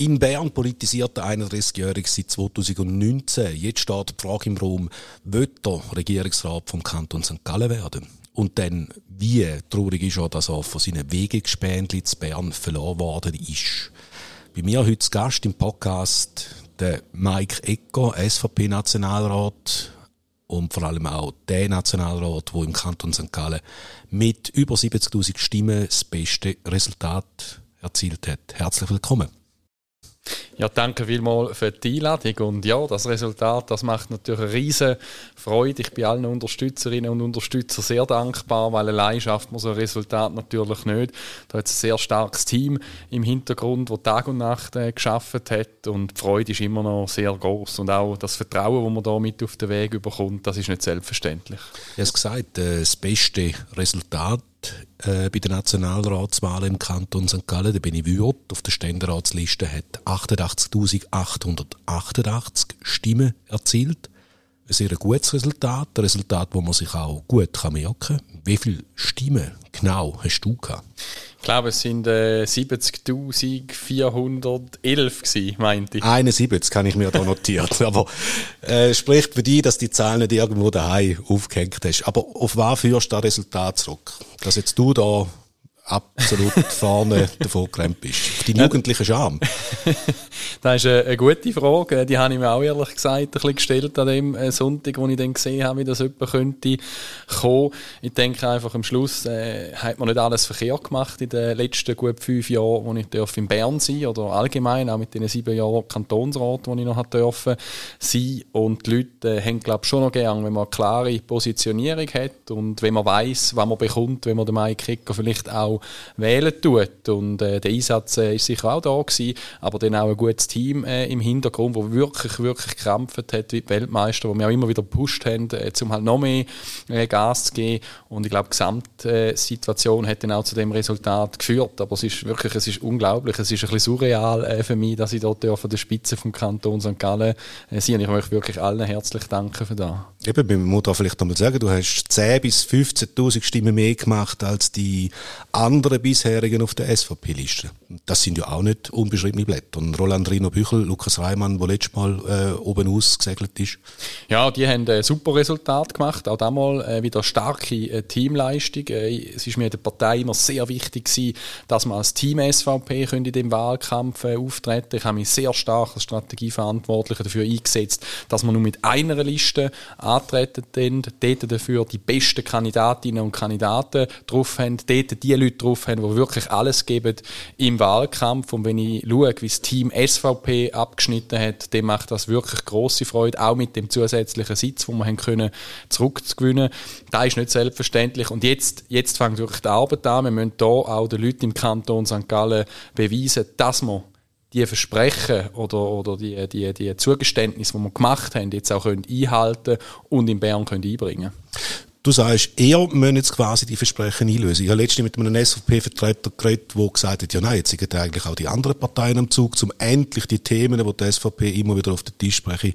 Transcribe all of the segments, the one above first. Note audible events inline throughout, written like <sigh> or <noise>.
In Bern politisiert der 31-Jährige seit 2019. Jetzt steht die Frage im Raum, wird der Regierungsrat vom Kanton St. Gallen werden? Und dann, wie traurig ist auch, dass er von seinen Wegegespändli zu Bern verloren worden ist. Bei mir heute Gast im Podcast der Mike Ecker, SVP-Nationalrat und vor allem auch der Nationalrat, der im Kanton St. Gallen mit über 70.000 Stimmen das beste Resultat erzielt hat. Herzlich willkommen. Ja, danke vielmals für die Einladung. Und ja, das Resultat, das macht natürlich eine riesige Freude. Ich bin allen Unterstützerinnen und Unterstützern sehr dankbar, weil allein schafft man so ein Resultat natürlich nicht. Da hat es ein sehr starkes Team im Hintergrund, das Tag und Nacht äh, geschafft hat. Und die Freude ist immer noch sehr groß. Und auch das Vertrauen, das man da mit auf den Weg überkommt, das ist nicht selbstverständlich. Du hast gesagt, äh, das beste Resultat äh, bei den Nationalratswahlen im Kanton St. Gallen, der Benny Würth auf der Ständeratsliste hat 88.888 Stimmen erzielt. Ein sehr gutes Resultat, ein Resultat, wo man sich auch gut merken kann. Wie viele Stimmen genau hast du gehabt? Ich glaube, es sind äh, 70.411 gewesen, meinte ich. 71 kann ich mir da notiert. <laughs> Aber äh, spricht für dich, dass die Zahl nicht irgendwo daheim aufgehängt hast. Aber auf was führst du das Resultat zurück? Dass jetzt du da absolut <laughs> vorne davon gerannt bist. Auf die jugendliche Scham. <laughs> das ist eine, gute Frage. Die habe ich mir auch ehrlich gesagt ein bisschen gestellt an dem äh, Sonntag, wo ich dann gesehen habe, wie das jemand könnte kommen. Ich denke einfach, am Schluss äh, hat man nicht alles verkehrt gemacht in den letzten gut fünf Jahren, wo ich darf in Bern sein oder allgemein auch mit den sieben Jahren Kantonsrat, wo ich noch dürfen sein. Und die Leute äh, haben, glaube ich, schon noch gern, wenn man eine klare Positionierung hat und wenn man weiß, was man bekommt, wenn man den Mike Kicker vielleicht auch wählen tut. Und äh, der Einsatz äh, ist sicher auch da gewesen, aber dann auch ein gutes Team äh, im Hintergrund, wo wirklich, wirklich gekrampft hat, wie die Weltmeister, wo wir auch immer wieder gepusht haben, äh, um halt noch mehr äh, Gas zu geben. Und ich glaube, die Gesamtsituation hat dann auch zu dem Resultat geführt. Aber es ist wirklich, es ist unglaublich, es ist ein bisschen surreal äh, für mich, dass ich dort von der Spitze vom Kanton St. Gallen äh, sein. Ich möchte wirklich allen herzlich danken für das. Eben, man muss da vielleicht einmal sagen, du hast 10.000 bis 15.000 Stimmen mehr gemacht als die anderen bisherigen auf der SVP-Liste. Das sind ja auch nicht unbeschriebene Blätter. Und Roland Rino Büchel, Lukas Reimann, der letztes Mal äh, oben ausgesegelt ist. Ja, die haben ein super Resultat gemacht. Auch damals äh, wieder starke äh, Teamleistung. Äh, es ist mir in der Partei immer sehr wichtig gewesen, dass man als Team SVP in dem Wahlkampf äh, auftreten Ich habe mich sehr stark als Strategieverantwortlicher dafür eingesetzt, dass man nur mit einer Liste antreten, dort dafür die besten Kandidatinnen und Kandidaten drauf haben, dort die Leute drauf haben, die wirklich alles geben im Wahlkampf. Und wenn ich schaue, wie das Team SVP abgeschnitten hat, dann macht das wirklich große Freude, auch mit dem zusätzlichen Sitz, den wir haben können, zurückzugewinnen. Das ist nicht selbstverständlich. Und jetzt, jetzt fängt wirklich die Arbeit an. Wir müssen hier auch den Leuten im Kanton St. Gallen beweisen, dass wir die Versprechen oder, oder die, die, die Zugeständnisse, die wir gemacht haben, jetzt auch können einhalten und in Bern können einbringen Du sagst, er müssen jetzt quasi die Versprechen einlösen. Ich habe letztens mit einem SVP-Vertreter geredet, der gesagt hat, ja nein, jetzt sind eigentlich auch die anderen Parteien am Zug, um endlich die Themen, die die SVP immer wieder auf den Tisch sprechen,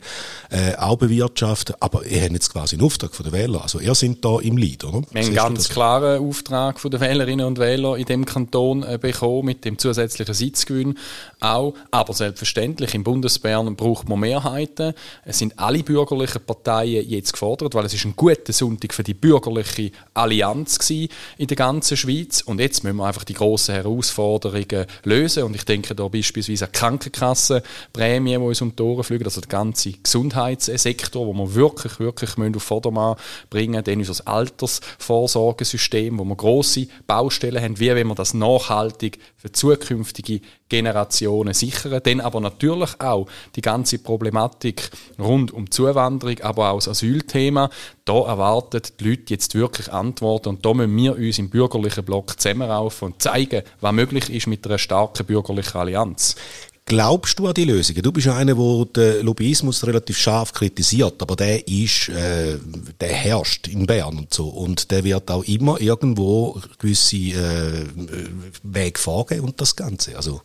äh, auch bewirtschaften. Aber er hat jetzt quasi einen Auftrag von den Wählern. Also er sind da im Lead, oder? Wir haben einen ganz klaren Auftrag von den Wählerinnen und Wählern in dem Kanton äh, bekommen, mit dem zusätzlichen Sitzgewinn auch. Aber selbstverständlich, im Bundesbern braucht man Mehrheiten. Es sind alle bürgerlichen Parteien jetzt gefordert, weil es ist ein guter Sonntag für die bürgerliche Allianz in der ganzen Schweiz. Und jetzt müssen wir einfach die grossen Herausforderungen lösen. Und ich denke da beispielsweise an Krankenkassenprämien, die uns um die Ohren fliegen, also der ganze Gesundheitssektor, wo wir wirklich, wirklich auf Vordermann bringen müssen. Dann unser Altersvorsorgesystem, wo wir grosse Baustellen haben, wie wenn wir das nachhaltig für zukünftige Generationen sichern. Dann aber natürlich auch die ganze Problematik rund um Zuwanderung, aber auch das Asylthema. Da erwarten die Leute jetzt wirklich Antworten und da müssen wir uns im bürgerlichen Block zusammenraufen und zeigen, was möglich ist mit einer starken bürgerlichen Allianz. Glaubst du an die Lösungen? Du bist einer, der den Lobbyismus relativ scharf kritisiert, aber der ist, äh, der herrscht in Bern und so und der wird auch immer irgendwo gewisse äh, Wege vorgehen und das Ganze. Also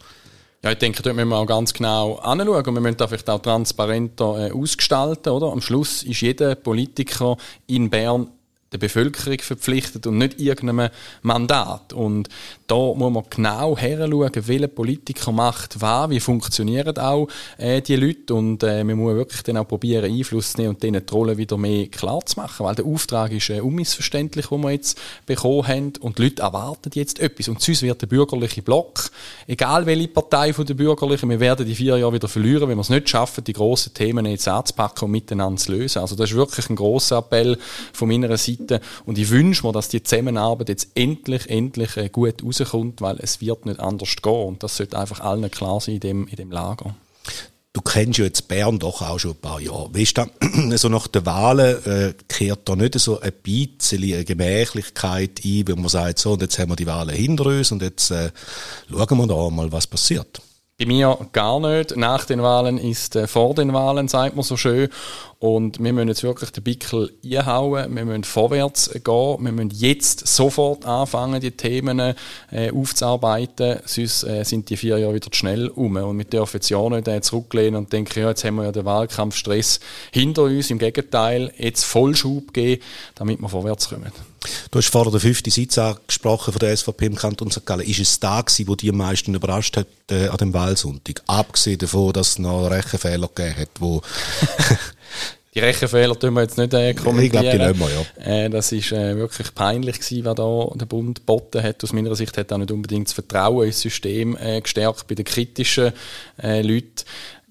Ja, ich denke, dort müssen wir auch ganz genau anschauen. Wir müssen da vielleicht auch transparenter äh, ausgestalten, oder? Am Schluss ist jeder Politiker in Bern der Bevölkerung verpflichtet und nicht irgendeinem Mandat. Und da muss man genau heranschauen, welcher Politiker macht was, wie funktionieren auch äh, die Leute und äh, man muss wirklich dann auch probieren, Einfluss zu nehmen und denen die Rolle wieder mehr klar zu machen, weil der Auftrag ist äh, unmissverständlich, den wir jetzt bekommen haben und die Leute erwarten jetzt etwas und sonst wird der bürgerliche Block, egal welche Partei von der Bürgerlichen, wir werden die vier Jahre wieder verlieren, wenn wir es nicht schaffen, die grossen Themen jetzt anzupacken und miteinander zu lösen. Also das ist wirklich ein grosser Appell von meiner Seite und ich wünsche mir, dass die Zusammenarbeit jetzt endlich, endlich äh, gut raus rauskommt, weil es wird nicht anders gehen. Und das sollte einfach allen klar sein in dem, in dem Lager. Du kennst ja jetzt Bern doch auch schon ein paar Jahre. Weißt du, <clears throat> so nach den Wahlen äh, kehrt da nicht so ein bisschen eine Gemächlichkeit ein, wenn man sagt, so, und jetzt haben wir die Wahlen hinter uns und jetzt äh, schauen wir da mal, was passiert. Bei mir gar nicht. Nach den Wahlen ist äh, vor den Wahlen, sagt man so schön. Und wir müssen jetzt wirklich den Bickel einhauen, wir müssen vorwärts gehen, wir müssen jetzt sofort anfangen, die Themen äh, aufzuarbeiten, sonst äh, sind die vier Jahre wieder zu schnell um. Und wir dürfen jetzt ja nicht äh, zurücklehnen und denken, ja, jetzt haben wir ja den Wahlkampfstress hinter uns. Im Gegenteil, jetzt Vollschub geben, damit wir vorwärts kommen. Du hast vorher den fünften Sitz angesprochen von der SVP im Kanton St. Gallen. Ist es da gewesen, wo die am meisten überrascht hat äh, an dem Wahlsonntag? Abgesehen davon, dass es noch Rechenfehler gegeben hat, wo <laughs> Die Rechenfehler tun wir jetzt nicht äh, kommentieren. Ich glaube, die nehmen wir, ja. Äh, das ist äh, wirklich peinlich gewesen, was da der Bund geboten hat. Aus meiner Sicht hat auch nicht unbedingt das Vertrauen ins System äh, gestärkt bei den kritischen äh, Leuten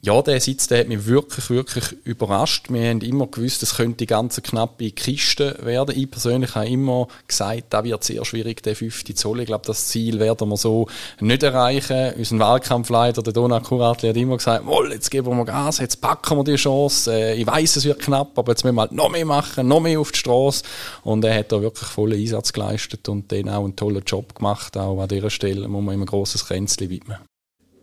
ja, der Sitz der hat mich wirklich, wirklich überrascht. Wir haben immer gewusst, es könnte die ganze knappe Kiste werden. Ich persönlich habe immer gesagt, da wird sehr schwierig, der 50 Zoll. Ich glaube, das Ziel werden wir so nicht erreichen. Unser Wahlkampfleiter, der Donat Kuratli, hat immer gesagt, Moll, jetzt geben wir Gas, jetzt packen wir die Chance. Äh, ich weiß, es wird knapp, aber jetzt müssen wir halt noch mehr machen, noch mehr auf die Straße. Und er hat da wirklich vollen Einsatz geleistet und dann auch einen tollen Job gemacht. Auch an dieser Stelle muss man ihm ein grosses Kränzchen widmen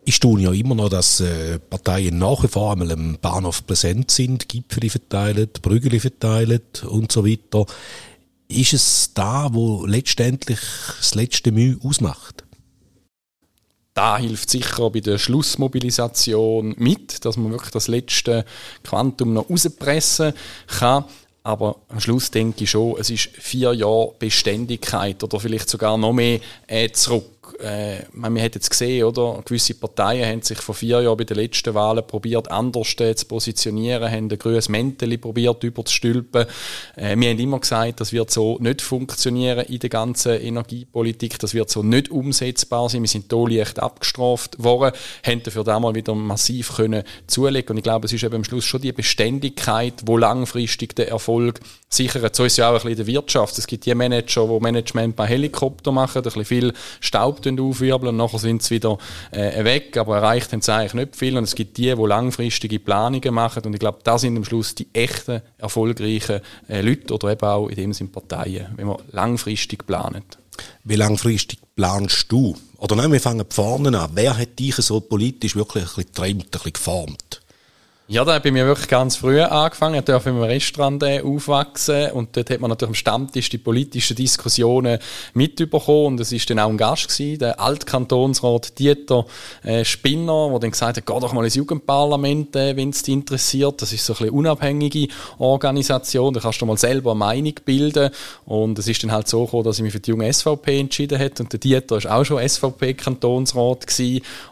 ich tue ja immer noch, dass äh, Parteien nach wie vor einmal am Bahnhof präsent sind, Gipfel verteilen, Brügel verteilen und so weiter. Ist es da, wo letztendlich das letzte Mühe ausmacht? Da hilft sicher bei der Schlussmobilisation mit, dass man wirklich das letzte Quantum noch rauspressen kann. Aber am Schluss denke ich schon, es ist vier Jahre Beständigkeit oder vielleicht sogar noch mehr äh, zurück äh, man hat jetzt gesehen, oder? Gewisse Parteien haben sich vor vier Jahren bei den letzten Wahlen probiert, anders zu positionieren, haben ein grünes Mäntel probiert überzustülpen. Äh, wir haben immer gesagt, das wird so nicht funktionieren in der ganzen Energiepolitik, das wird so nicht umsetzbar sein. Wir sind hier leicht abgestraft worden, haben dafür damals wieder massiv können zulegen und ich glaube, es ist eben am Schluss schon die Beständigkeit, wo langfristig der Erfolg sichert. So ist es ja auch ein bisschen in der Wirtschaft. Es gibt die Manager, die Management bei Helikopter machen, ein bisschen viel Staub aufwirbeln und nachher sind sie wieder äh, weg, aber erreicht haben sie eigentlich nicht viel. Und es gibt die, die langfristige Planungen machen und ich glaube, das sind am Schluss die echten, erfolgreichen äh, Leute oder eben auch in dem Sinne Parteien, wenn man langfristig plant. Wie langfristig planst du? Oder nein, wir fangen vorne an. Wer hat dich so politisch wirklich ein bisschen getrimmt, ein bisschen geformt? Ja, da habe ich wirklich ganz früh angefangen. Ich durfte im Restaurant aufwachsen. Und dort hat man natürlich am Stammtisch die politischen Diskussionen mitbekommen. Und es ist dann auch ein Gast gewesen, der Altkantonsrat Dieter äh, Spinner, der dann gesagt hat, geh doch mal ins Jugendparlament, äh, wenn es dich interessiert. Das ist so ein bisschen unabhängige Organisation, da kannst du mal selber eine Meinung bilden. Und es ist dann halt so gekommen, dass ich mich für die junge SVP entschieden habe und der Dieter ist auch schon SVP-Kantonsrat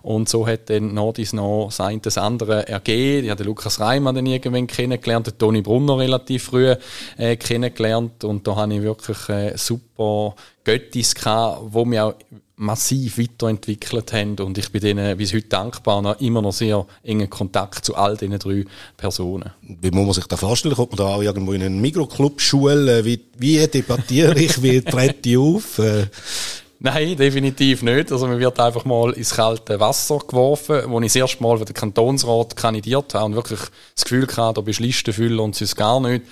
und so hat dann noch dies noch sein das andere ergeben den Lukas Reimann dann irgendwann kennengelernt, den Toni Brunner relativ früh äh, kennengelernt und da habe ich wirklich äh, super Göttis gehabt, wo mich auch massiv weiterentwickelt haben und ich bin denen bis heute dankbar, noch immer noch sehr engen Kontakt zu all diesen drei Personen. Wie muss man sich das vorstellen? Kommt man da auch irgendwo in einen Mikroclub schulen? Wie, wie debattiere ich? Wie trete ich auf? Äh, Nein, definitiv nicht. Also man wird einfach mal ins kalte Wasser geworfen, wo ich das erste Mal für den Kantonsrat kandidiert habe und wirklich das Gefühl hatte, da bist Listenfüller und sonst gar nicht,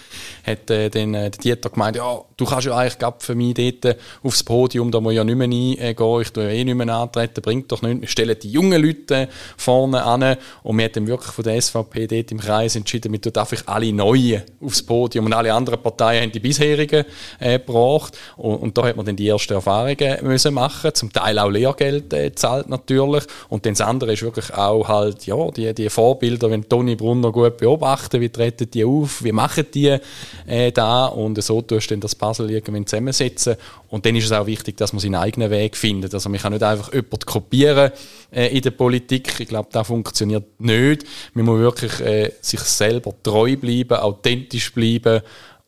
hat äh, dann äh, der Dieter gemeint, ja, du kannst ja eigentlich für mich dort aufs Podium, da muss ich ja nicht mehr reingehen, ich tue ja eh nicht mehr antreten, bringt doch nichts. Wir stellen die jungen Leute vorne an und wir haben dann wirklich von der SVP dort im Kreis entschieden, wir tun einfach alle Neuen aufs Podium und alle anderen Parteien haben die bisherigen äh, gebracht und, und, da hat man dann die ersten Erfahrungen müssen machen, zum Teil auch Lehrgeld äh, zahlt natürlich und dann das andere ist wirklich auch halt, ja, die, die Vorbilder, wenn Toni Brunner gut beobachten, wie treten die auf, wie machen die äh, da und so tust du dann das Puzzle irgendwann zusammensetzen und dann ist es auch wichtig, dass man seinen eigenen Weg findet. Also man kann nicht einfach jemanden kopieren äh, in der Politik. Ich glaube, das funktioniert nicht. Man muss wirklich äh, sich selber treu bleiben, authentisch bleiben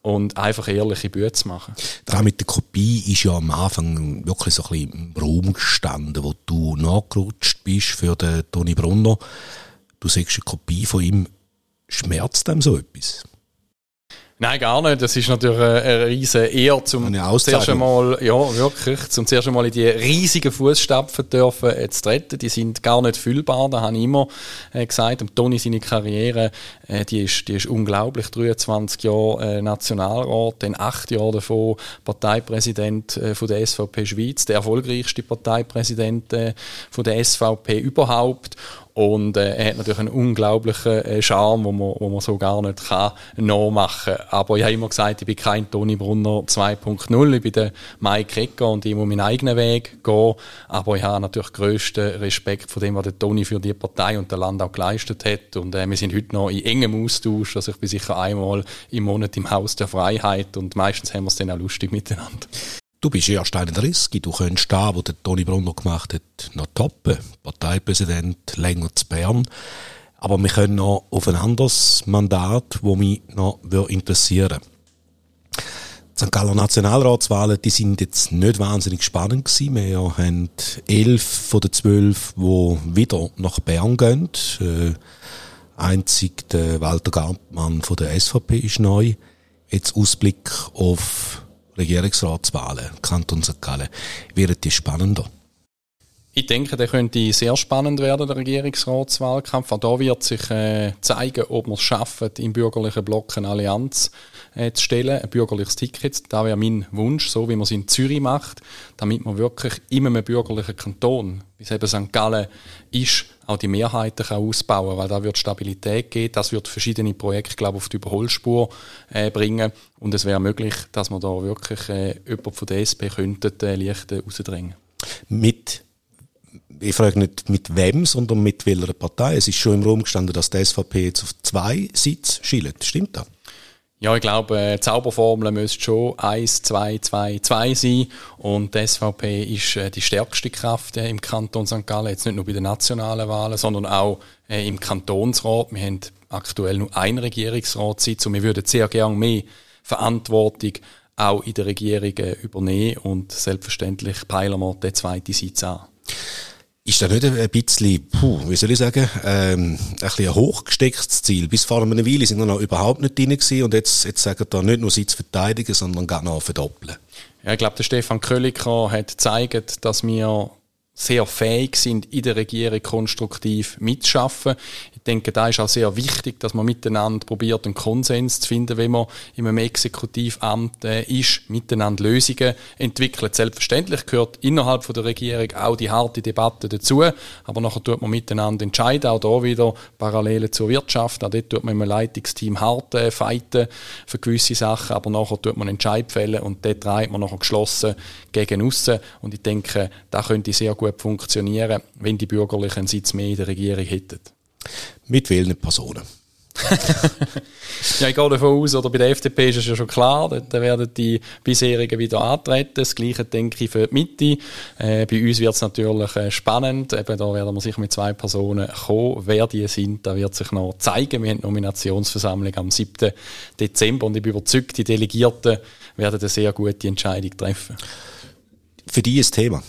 und einfach ehrliche Bücher machen. Das mit der Kopie ist ja am Anfang wirklich so ein bisschen im Raum gestanden, wo du nachgerutscht bist für den Toni Brunner. Du sagst eine Kopie von ihm. Schmerzt dem so etwas? Nein, gar nicht. Das ist natürlich eine riesige Ehre, zum zuerst einmal, ja, wirklich, zum zuerst einmal in die riesigen Fußstapfen dürfen äh, zu treten. Die sind gar nicht füllbar, da habe ich immer äh, gesagt. Und Toni, seine Karriere, äh, die ist, die ist unglaublich. 23 Jahre äh, Nationalrat, dann acht Jahre davon Parteipräsident äh, von der SVP Schweiz, der erfolgreichste Parteipräsident äh, von der SVP überhaupt. Und äh, er hat natürlich einen unglaublichen äh, Charme, wo man, wo man so gar nicht kann nachmachen kann. Aber ich habe immer gesagt, ich bin kein Toni Brunner 2.0, ich bin der Mike Recker und ich muss meinen eigenen Weg gehen. Aber ich habe natürlich grössten Respekt vor dem, was der Toni für die Partei und der Land auch geleistet hat. Und äh, wir sind heute noch in engem Austausch. Also ich bin sicher einmal im Monat im Haus der Freiheit und meistens haben wir es dann auch lustig miteinander. Du bist erst 31, du könntest da, wo der Toni Brunner gemacht hat, noch toppen. Parteipräsident länger zu Bern. Aber wir können noch auf ein anderes Mandat, das mich noch interessieren die St. Galler Nationalratswahlen, die sind jetzt nicht wahnsinnig spannend gewesen. Wir haben elf von den zwölf, die wieder nach Bern gehen. Äh, einzig der Walter Gartmann von der SVP ist neu. Jetzt Ausblick auf Regierungsratswahlen, Kanton St. Gallen, wird die spannender? Ich denke, der könnte sehr spannend werden, der Regierungsratswahlkampf. Auch da wird sich äh, zeigen, ob wir es schaffen, im bürgerlichen Block eine Allianz äh, zu stellen, ein bürgerliches Ticket. Da wäre mein Wunsch, so wie man es in Zürich macht, damit man wirklich in einem bürgerlichen Kanton, wie es eben St. Gallen ist, auch die Mehrheiten kann ausbauen weil da wird Stabilität geben, das wird verschiedene Projekte, glaube ich, auf die Überholspur äh, bringen und es wäre möglich, dass man da wirklich äh, jemand von der SP könnte äh, leicht rausdrängen. Mit ich frage nicht mit wem, sondern mit welcher Partei. Es ist schon im Raum gestanden, dass die SVP jetzt auf zwei Sitze schielt. Stimmt das? Ja, ich glaube, äh, Zauberformel müsste schon 1, 2, 2, 2 sein. Und die SVP ist äh, die stärkste Kraft äh, im Kanton St. Gallen. Jetzt nicht nur bei den nationalen Wahlen, sondern auch im Kantonsrat. Wir haben aktuell nur einen Regierungsratssitz und wir würden sehr gerne mehr Verantwortung auch in der Regierung übernehmen. Und selbstverständlich peilen wir den zweiten Sitz an. Ist das nicht ein bisschen, puh, wie soll ich sagen, ähm, ein bisschen ein hochgestecktes Ziel? Bis vor einer Weile sind wir noch überhaupt nicht drin gewesen und jetzt, jetzt sagen da nicht nur Sitz verteidigen, sondern gar noch verdoppeln. Ja, ich glaube, der Stefan Köliker hat gezeigt, dass wir sehr fähig sind, in der Regierung konstruktiv mitzuschaffen. Denke, da ist auch sehr wichtig, dass man miteinander probiert, einen Konsens zu finden, wenn man in einem Exekutivamt äh, ist, miteinander Lösungen entwickelt. Selbstverständlich gehört innerhalb von der Regierung auch die harte Debatte dazu, aber nachher tut man miteinander entscheiden, auch da wieder Parallele zur Wirtschaft, auch dort tut man im Leitungsteam hart äh, fighten für gewisse Sachen, aber nachher tut man Entscheid fällen und dort treibt man nachher geschlossen gegen aussen und ich denke, da könnte sehr gut funktionieren, wenn die Bürgerlichen einen Sitz mehr in der Regierung hätten. Mit welchen Personen? <laughs> ja, ich gehe davon aus, oder bei der FDP ist es ja schon klar, da werden die bisherigen wieder antreten. Das Gleiche denke ich für die Mitte. Äh, bei uns wird es natürlich äh, spannend. Eben, da werden wir sicher mit zwei Personen kommen. Wer die sind, da wird sich noch zeigen. Wir haben die Nominationsversammlung am 7. Dezember und ich bin überzeugt, die Delegierten werden eine sehr gute Entscheidung treffen. Für die ist Thema.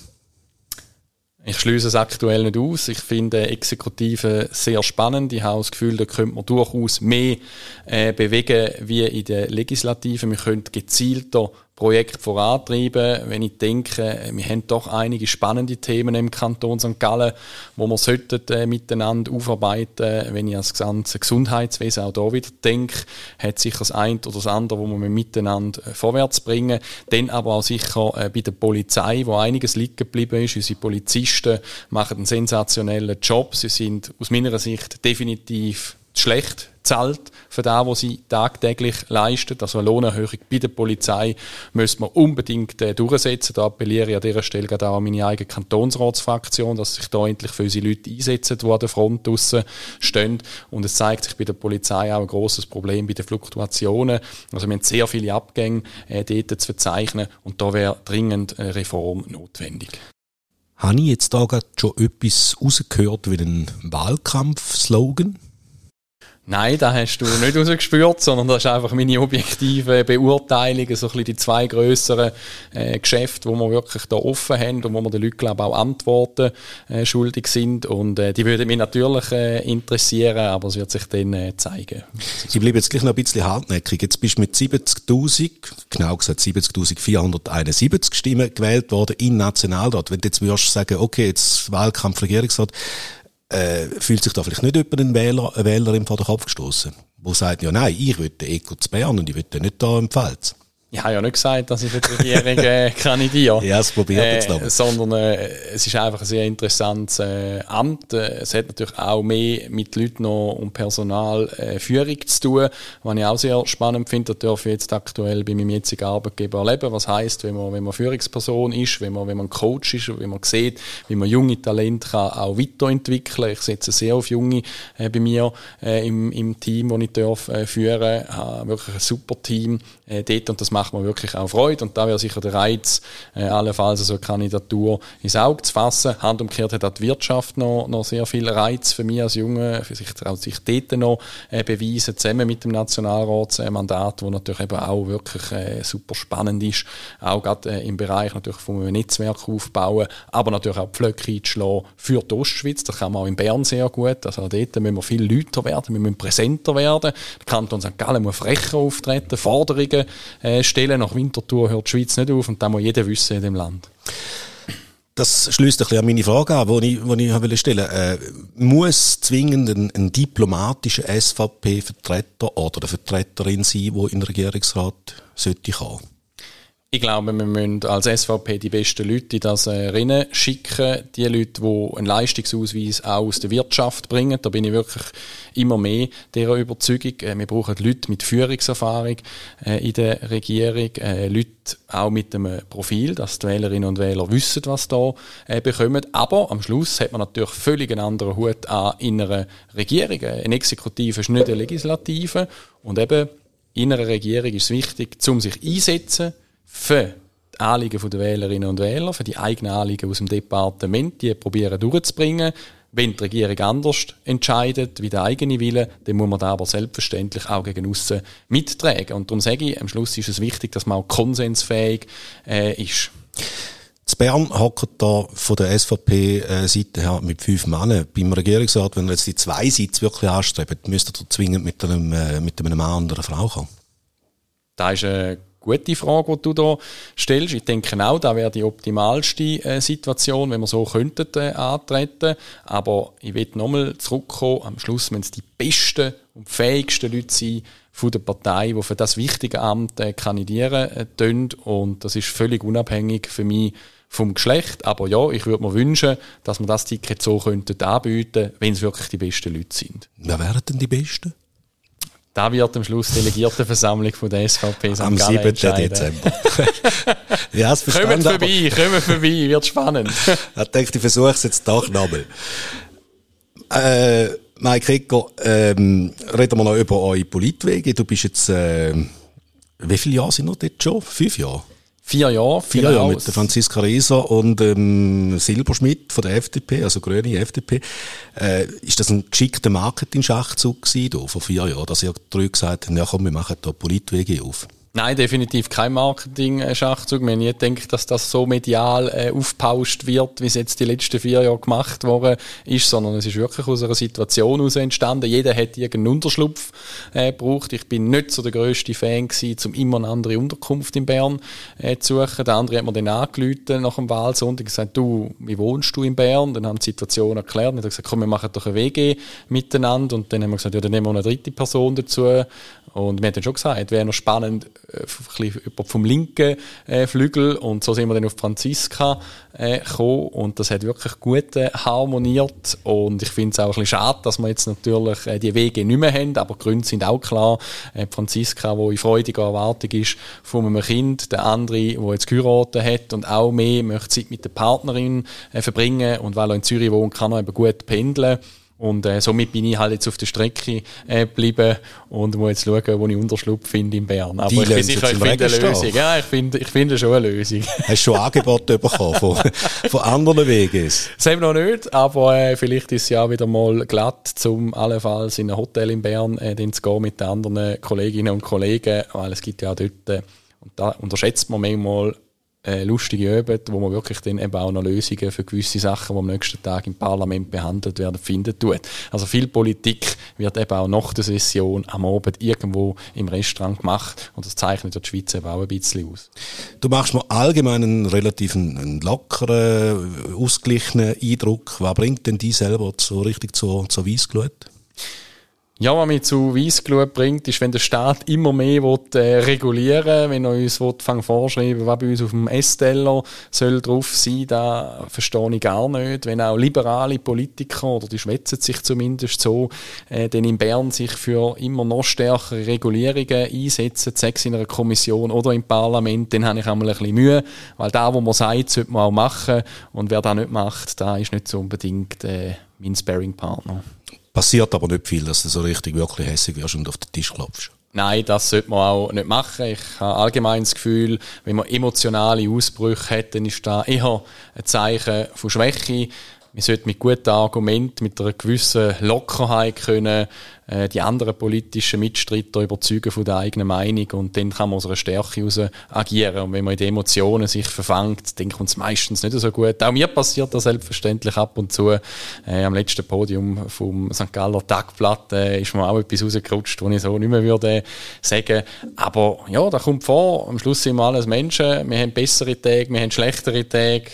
Ich schließe es aktuell nicht aus. Ich finde Exekutive sehr spannend. Ich habe das Gefühl, da könnte man durchaus mehr äh, bewegen wie in der Legislative. Wir können gezielter Projekt vorantreiben, wenn ich denke, wir haben doch einige spannende Themen im Kanton St. Gallen, wo wir sollten, äh, miteinander aufarbeiten. Wenn ich an das ganze Gesundheitswesen auch da wieder denke, hat sicher das eine oder das andere, wo wir miteinander äh, vorwärts bringen. Dann aber auch sicher äh, bei der Polizei, wo einiges liegen geblieben ist. Unsere Polizisten machen einen sensationellen Job. Sie sind aus meiner Sicht definitiv schlecht zahlt für das, was sie tagtäglich leisten. Also eine Lohnerhöhung bei der Polizei müssen wir unbedingt äh, durchsetzen. Da appelliere ich an dieser Stelle gerade auch an meine eigene Kantonsratsfraktion, dass sich da endlich für unsere Leute einsetzen, die an der Front draussen stehen. Und es zeigt sich bei der Polizei auch ein großes Problem bei den Fluktuationen. Also wir haben sehr viele Abgänge äh, dort zu verzeichnen und da wäre dringend eine Reform notwendig. Habe ich jetzt da gerade schon etwas rausgehört wie einen Wahlkampfslogan? Nein, da hast du nicht rausgespürt, sondern das ist einfach meine objektive Beurteilung, so ein bisschen die zwei grösseren äh, Geschäfte, wo wir wirklich da offen haben und wo wir den Leuten, glaube ich, auch Antworten äh, schuldig sind. Und äh, die würden mich natürlich äh, interessieren, aber es wird sich dann äh, zeigen. Ich bleibe jetzt gleich noch ein bisschen hartnäckig. Jetzt bist du mit 70.000, genau gesagt 70.471 Stimmen gewählt worden in Nationalrat. Wenn du jetzt würdest sagen, okay, jetzt Wahlkampf Regierungsrat, äh, fühlt sich da vielleicht nicht über einen Wähler, eine Wählerin vor den Kopf gestoßen, wo sagt, ja nein, ich will den Eco zu Bern und ich will den nicht da im Pfalz. Ich habe ja nicht gesagt, dass ich für die Regierung äh, <laughs> kandidiere. ja, es probiert jetzt noch. Äh, sondern äh, es ist einfach ein sehr interessantes äh, Amt. Äh, es hat natürlich auch mehr mit Leuten noch und Personal äh, Führung zu tun, was ich auch sehr spannend finde. Das darf ich jetzt aktuell bei meinem jetzigen Arbeitgeber erleben. Was heisst, wenn man, wenn man Führungsperson ist, wenn man, wenn man Coach ist, wenn man sieht, wie man junge Talente kann auch weiterentwickeln Ich setze sehr auf Junge äh, bei mir äh, im, im Team, das ich darf, äh, führen darf. wirklich ein super Team äh, dort und das macht macht mir wirklich auch Freude. Und da wäre sicher der Reiz, äh, allenfalls so eine Kandidatur ins Auge zu fassen. Handumkehrt hat auch die Wirtschaft noch, noch sehr viel Reiz für mich als Junge, für sich, auch sich dort noch äh, beweisen, zusammen mit dem Nationalratsmandat, wo natürlich eben auch wirklich äh, super spannend ist. Auch gerade äh, im Bereich natürlich vom Netzwerk aufbauen, aber natürlich auch Pflöcke einzuschlagen für die Ostschweiz. Das kann man auch in Bern sehr gut. Also dort müssen wir viel lauter werden, wir müssen präsenter werden. Der Kanton St. Gallen muss frecher auftreten, Forderungen äh, stellen. Nach Winterthur hört die Schweiz nicht auf und da muss jeder wissen in dem Land. Das schließt ein bisschen an meine Frage an, die ich, die ich stellen äh, Muss zwingend ein, ein diplomatischer SVP-Vertreter oder eine Vertreterin sein, die in den Regierungsrat sollte kommen? Ich glaube, wir müssen als SVP die besten Leute in das äh, schicken. Die Leute, die einen Leistungsausweis auch aus der Wirtschaft bringen. Da bin ich wirklich immer mehr dieser Überzeugung. Äh, wir brauchen Leute mit Führungserfahrung äh, in der Regierung. Leute auch mit einem Profil, dass die Wählerinnen und Wähler wissen, was da bekommen. Aber am Schluss hat man natürlich völlig einen anderen Hut an in einer Regierung. Eine Exekutive ist nicht eine Legislative. Und eben in einer Regierung ist es wichtig, um sich einsetzen für die Anliegen der Wählerinnen und Wähler, für die eigenen Anliegen aus dem Departement, die probieren durchzubringen. Wenn die Regierung anders entscheidet, wie der eigene Wille, dann muss man da aber selbstverständlich auch gegen aussen mittragen. Und darum sage ich, am Schluss ist es wichtig, dass man auch konsensfähig äh, ist. Z Bern hockt da von der SVP-Seite her mit fünf Männern. Beim Regierungsrat, wenn er jetzt die zwei Sitze wirklich anstrebt, müsste er zwingend mit einem, äh, mit einem Mann oder einer Frau kommen. Da ist eine gute Frage, die du da stellst. Ich denke auch, da wäre die optimalste äh, Situation, wenn wir so könnten äh, antreten. Aber ich will nochmal zurückkommen. Am Schluss müssen es die besten und fähigsten Leute sein von der Partei, die für das wichtige Amt äh, kandidieren äh, Und das ist völlig unabhängig für mich vom Geschlecht. Aber ja, ich würde mir wünschen, dass wir das Ticket so könnten anbieten, wenn es wirklich die besten Leute sind. Wer wären denn die Besten? Da wird am Schluss Delegiertenversammlung von der SVP Am 7. Dezember. <laughs> ja, es Kommt vorbei, kommt vorbei, wird spannend. <laughs> ich denke, ich versuche es jetzt doch nochmal. Äh, Mike Ecker, ähm, reden wir noch über eure Politwege. Du bist jetzt, äh, wie viele Jahre sind noch dort schon? Fünf Jahre? Vier Jahre. Vier genau. Jahre mit der Franziska Rieser und ähm, Silberschmidt von der FDP, also grüne FDP. Äh, ist das ein geschickter Marketing-Schachzug gewesen, da, vor vier Jahren, dass ihr drei gesagt habt, ja komm, wir machen da Politwege auf? Nein, definitiv kein Marketing-Schachzug. Wir haben nie gedacht, dass das so medial äh, aufgepauscht wird, wie es jetzt die letzten vier Jahre gemacht worden ist, sondern es ist wirklich aus einer Situation heraus entstanden. Jeder hat irgendeinen Unterschlupf äh, gebraucht. Ich bin nicht so der grösste Fan gewesen, um immer eine andere Unterkunft in Bern äh, zu suchen. Der andere hat mir dann angerufen nach dem Wahlsonntag und gesagt, du, wie wohnst du in Bern? Dann haben die Situation erklärt und ich habe gesagt, komm, wir machen doch eine WG miteinander. Und dann haben wir gesagt, ja, dann nehmen wir eine dritte Person dazu. Und wir haben dann schon gesagt, wäre noch spannend, jemand vom linken äh, Flügel. Und so sind wir dann auf Franziska äh, gekommen. Und das hat wirklich gut äh, harmoniert. Und ich finde es auch ein bisschen schade, dass wir jetzt natürlich äh, die Wege nicht mehr haben. Aber die Gründe sind auch klar. Äh, Franziska, die in freudiger Erwartung ist von einem Kind. Der andere, der jetzt geheiratet hat und auch mehr möchte Zeit mit der Partnerin äh, verbringen. Und weil er in Zürich wohnt, kann er eben gut pendeln. Und äh, somit bin ich halt jetzt auf der Strecke äh, geblieben und muss jetzt schauen, wo ich Unterschlupf finde in Bern. Aber Die ich bin sicher, ich finde eine Lösung. Ja, ich finde, ich finde schon eine Lösung. <laughs> Hast du schon Angebote bekommen von, von anderen Wegen? Das haben wir noch nicht, aber äh, vielleicht ist es ja wieder mal glatt, um allenfalls in ein Hotel in Bern äh, zu gehen mit den anderen Kolleginnen und Kollegen, weil es gibt ja auch dort, äh, und da unterschätzt man manchmal äh, lustige Übung, wo man wirklich dann eben auch noch Lösungen für gewisse Sachen, die am nächsten Tag im Parlament behandelt werden, finden tut. Also viel Politik wird eben auch nach der Session am Abend irgendwo im Restaurant gemacht und das zeichnet die Schweiz eben auch ein bisschen aus. Du machst mir allgemein einen relativ einen lockeren, ausgeglichenen Eindruck. Was bringt denn die selber so richtig zur, zur Weissglut? Ja, was mich zu Weissglut bringt, ist, wenn der Staat immer mehr will, äh, regulieren will, wenn er uns will, vorschreiben was bei uns auf dem Essteller soll drauf sein, da verstehe ich gar nicht. Wenn auch liberale Politiker, oder die schwätzen sich zumindest so, äh, dann in Bern sich für immer noch stärkere Regulierungen einsetzen, sechs in einer Kommission oder im Parlament, dann habe ich einmal ein bisschen Mühe, weil da, wo man sagt, sollte man auch machen und wer das nicht macht, da ist nicht so unbedingt äh, mein Sparring-Partner. Passiert aber nicht viel, dass du so richtig wirklich hässlich wirst und auf den Tisch klopfst. Nein, das sollte man auch nicht machen. Ich habe allgemein das Gefühl, wenn man emotionale Ausbrüche hat, dann ist das eher ein Zeichen von Schwäche man sollte mit guten Argumenten, mit einer gewissen Lockerheit können, äh, die anderen politischen Mitstreiter überzeugen von der eigenen Meinung und dann kann man aus einer Stärke heraus agieren. Und wenn man in den Emotionen sich verfangt, dann kommt es meistens nicht so gut. Auch mir passiert das selbstverständlich ab und zu. Äh, am letzten Podium vom St. Galler Tagblatt äh, ist mir auch etwas rausgerutscht, was ich so nicht mehr würde sagen. Aber ja, da kommt vor. Am Schluss sind wir alles Menschen. Wir haben bessere Tage, wir haben schlechtere Tage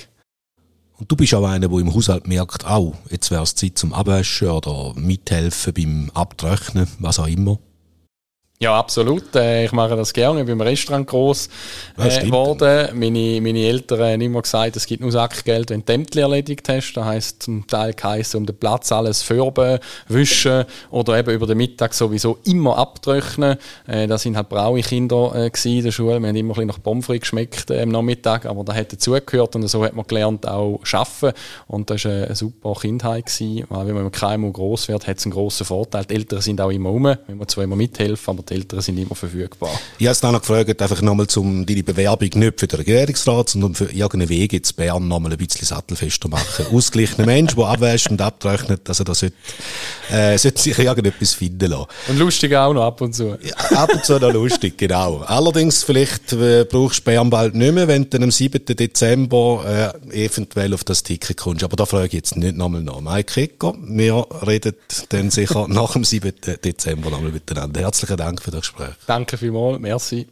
und du bist auch einer, der im Haushalt merkt, auch, jetzt wäre es Zeit zum Abwaschen oder mithelfen beim Abtrocknen, was auch immer. Ja, absolut. Äh, ich mache das gerne. Ich bin im Restaurant groß äh, geworden. Meine, meine Eltern haben immer gesagt, es gibt nur Sackgeld, wenn du Ämter erledigt hast. Das heisst zum Teil geheißen, um den Platz alles färben, wischen oder eben über den Mittag sowieso immer abtrocknen. Äh, das sind halt braue Kinder in der Schule. Wir haben immer ein bisschen nach Pommes frites geschmeckt am Nachmittag, aber da hat dazugehört und so hat man gelernt auch arbeiten. Und das war eine super Kindheit gewesen, weil wenn man im KMU groß wird, hat es einen grossen Vorteil. Die Eltern sind auch immer um, wenn man zwar immer mithelfen, aber die Eltern sind immer verfügbar. Ich habe es dann noch gefragt, einfach nochmal um deine Bewerbung nicht für den Regierungsrat, sondern für irgendeinen Weg jetzt Bern nochmal ein bisschen sattelfester machen. <laughs> Ausgeglichener Mensch, der abwäscht und abtrocknet, also da sollte, äh, sollte sich irgendetwas finden lassen. Und lustig auch noch ab und zu. Ja, ab und zu noch lustig, genau. Allerdings, vielleicht äh, brauchst du Bern bald nicht mehr, wenn du am 7. Dezember äh, eventuell auf das Ticket kommst. Aber da frage ich jetzt nicht nochmal nach. Mike Kicker, wir reden dann sicher nach dem 7. Dezember nochmal miteinander. Herzlichen Für das Gespräch. Danke vielmals, merci.